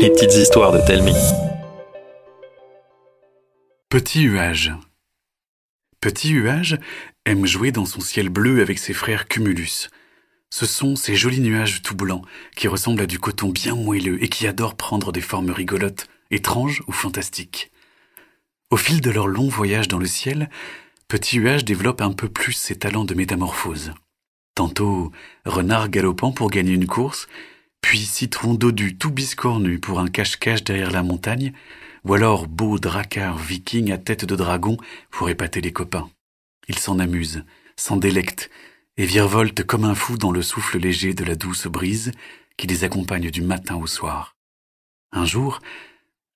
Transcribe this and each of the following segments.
Les petites histoires de Telmi. Petit Huage. Petit Huage aime jouer dans son ciel bleu avec ses frères Cumulus. Ce sont ces jolis nuages tout blancs qui ressemblent à du coton bien moelleux et qui adorent prendre des formes rigolotes, étranges ou fantastiques. Au fil de leur long voyage dans le ciel, Petit Huage développe un peu plus ses talents de métamorphose. Tantôt renard galopant pour gagner une course, puis citron dodu tout biscornu pour un cache-cache derrière la montagne, ou alors beau dracard viking à tête de dragon pour épater les copains. Il s'en amuse, s'en délecte, et virevolte comme un fou dans le souffle léger de la douce brise qui les accompagne du matin au soir. Un jour,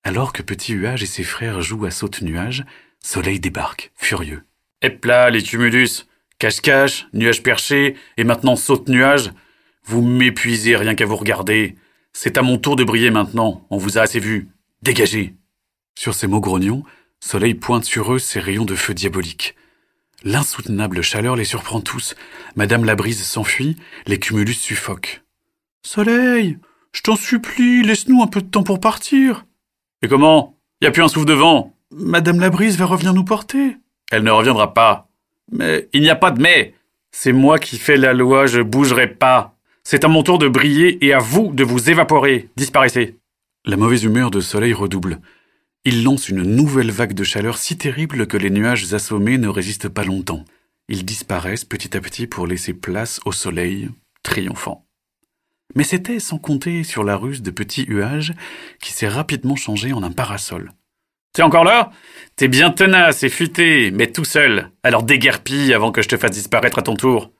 alors que Petit Huage et ses frères jouent à saute-nuage, Soleil débarque, furieux. Hep là, les tumulus Cache-cache, nuage perché, et maintenant saute-nuage Vous m'épuisez rien qu'à vous regarder. C'est à mon tour de briller maintenant, on vous a assez vu. Dégagez Sur ces mots grognons, Soleil pointe sur eux ses rayons de feu diabolique. L'insoutenable chaleur les surprend tous. Madame la brise s'enfuit, les cumulus suffoquent. Soleil, je t'en supplie, laisse-nous un peu de temps pour partir. Et comment? Y a plus un souffle de vent? Madame la brise va revenir nous porter. Elle ne reviendra pas. Mais il n'y a pas de mais. C'est moi qui fais la loi, je bougerai pas. C'est à mon tour de briller et à vous de vous évaporer. Disparaissez. La mauvaise humeur de Soleil redouble. Il lance une nouvelle vague de chaleur si terrible que les nuages assommés ne résistent pas longtemps. Ils disparaissent petit à petit pour laisser place au soleil, triomphant. Mais c'était sans compter sur la ruse de Petit Huage qui s'est rapidement changé en un parasol. T'es encore là? T'es bien tenace et futé, mais tout seul. Alors déguerpille avant que je te fasse disparaître à ton tour.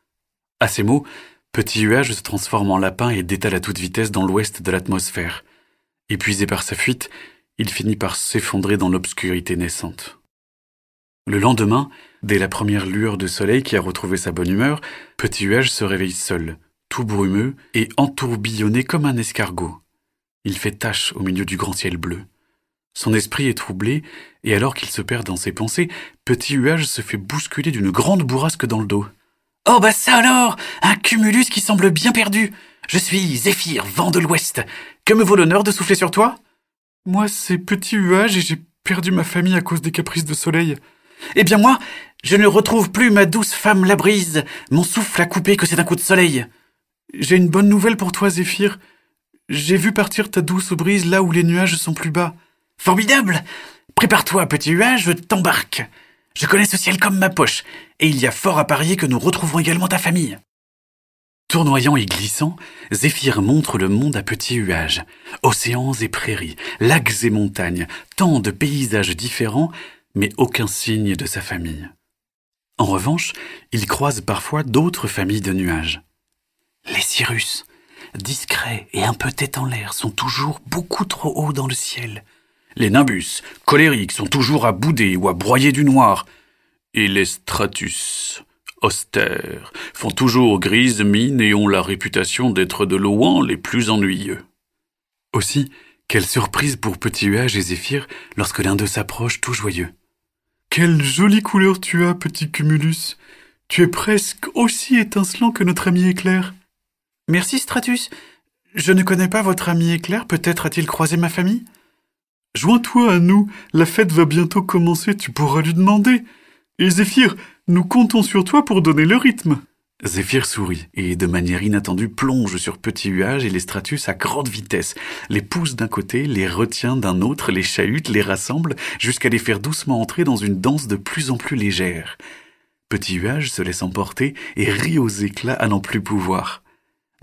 À ces mots, Petit Huage se transforme en lapin et détale à toute vitesse dans l'ouest de l'atmosphère. Épuisé par sa fuite, il finit par s'effondrer dans l'obscurité naissante. Le lendemain, dès la première lueur de soleil qui a retrouvé sa bonne humeur, Petit Huage se réveille seul, tout brumeux et entourbillonné comme un escargot. Il fait tache au milieu du grand ciel bleu. Son esprit est troublé, et alors qu'il se perd dans ses pensées, Petit Huage se fait bousculer d'une grande bourrasque dans le dos. Oh bah ça alors Un cumulus qui semble bien perdu Je suis Zéphyr, vent de l'ouest. Que me vaut l'honneur de souffler sur toi? Moi, c'est Petit Huage et j'ai perdu ma famille à cause des caprices de soleil. Eh bien moi, je ne retrouve plus ma douce femme la brise. Mon souffle a coupé que c'est un coup de soleil. J'ai une bonne nouvelle pour toi, Zéphyr. J'ai vu partir ta douce brise là où les nuages sont plus bas. Formidable Prépare-toi, petit huage, je t'embarque. Je connais ce ciel comme ma poche, et il y a fort à parier que nous retrouverons également ta famille. Tournoyant et glissant, Zéphyr montre le monde à petit huage. Océans et prairies, lacs et montagnes, tant de paysages différents, mais aucun signe de sa famille. En revanche, il croise parfois d'autres familles de nuages. Les cirrus, discrets et un peu tête en l'air, sont toujours beaucoup trop hauts dans le ciel. Les nimbus, colériques, sont toujours à bouder ou à broyer du noir. Et les stratus, austères, font toujours grise mine et ont la réputation d'être de loin les plus ennuyeux. Aussi, quelle surprise pour Petit Huage et Zéphyr lorsque l'un d'eux s'approche tout joyeux. Quelle jolie couleur tu as, petit Cumulus. Tu es presque aussi étincelant que notre ami Éclair. Merci, Stratus. Je ne connais pas votre ami Éclair, peut-être a-t-il croisé ma famille? Joins-toi à nous, la fête va bientôt commencer, tu pourras lui demander. Et Zéphyr, nous comptons sur toi pour donner le rythme. Zéphyr sourit et, de manière inattendue, plonge sur Petit Huage et les Stratus à grande vitesse, les pousse d'un côté, les retient d'un autre, les chahute, les rassemble, jusqu'à les faire doucement entrer dans une danse de plus en plus légère. Petit Huage se laisse emporter et rit aux éclats à n'en plus pouvoir.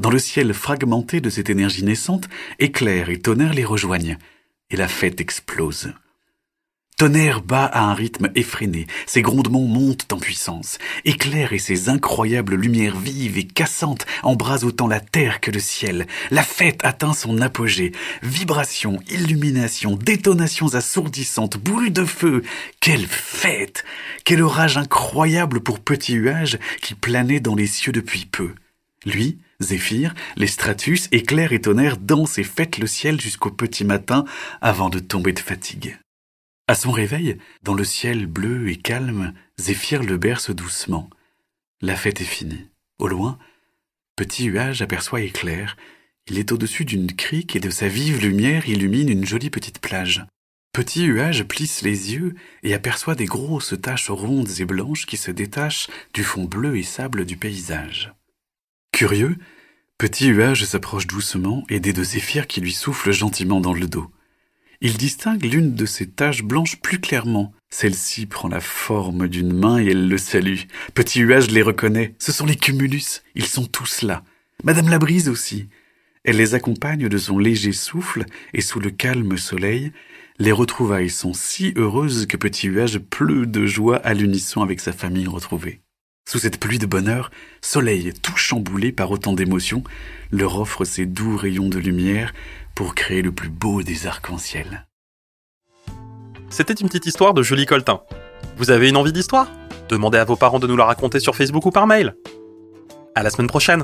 Dans le ciel fragmenté de cette énergie naissante, éclair et tonnerre les rejoignent et la fête explose. Tonnerre bat à un rythme effréné, ses grondements montent en puissance. Éclair et ses incroyables lumières vives et cassantes embrasent autant la terre que le ciel. La fête atteint son apogée. Vibrations, illuminations, détonations assourdissantes, bruit de feu. Quelle fête! Quel orage incroyable pour Petit Huage qui planait dans les cieux depuis peu. Lui, Zéphyr, les stratus, éclairs et tonnerre dansent et fêtent le ciel jusqu'au petit matin avant de tomber de fatigue. À son réveil, dans le ciel bleu et calme, Zéphyr le berce doucement. La fête est finie. Au loin, Petit Huage aperçoit Éclair. Il est au-dessus d'une crique et de sa vive lumière illumine une jolie petite plage. Petit Huage plisse les yeux et aperçoit des grosses taches rondes et blanches qui se détachent du fond bleu et sable du paysage. Curieux, Petit Huage s'approche doucement, aidé de Zéphyr qui lui souffle gentiment dans le dos. Il distingue l'une de ces taches blanches plus clairement. Celle-ci prend la forme d'une main et elle le salue. Petit Huage les reconnaît. Ce sont les cumulus. Ils sont tous là. Madame la brise aussi. Elle les accompagne de son léger souffle et sous le calme soleil, les retrouvailles sont si heureuses que Petit Huage pleut de joie à l'unisson avec sa famille retrouvée. Sous cette pluie de bonheur, Soleil, tout chamboulé par autant d'émotions, leur offre ses doux rayons de lumière pour créer le plus beau des arcs-en-ciel. C'était une petite histoire de Julie Coltin. Vous avez une envie d'histoire? Demandez à vos parents de nous la raconter sur Facebook ou par mail. À la semaine prochaine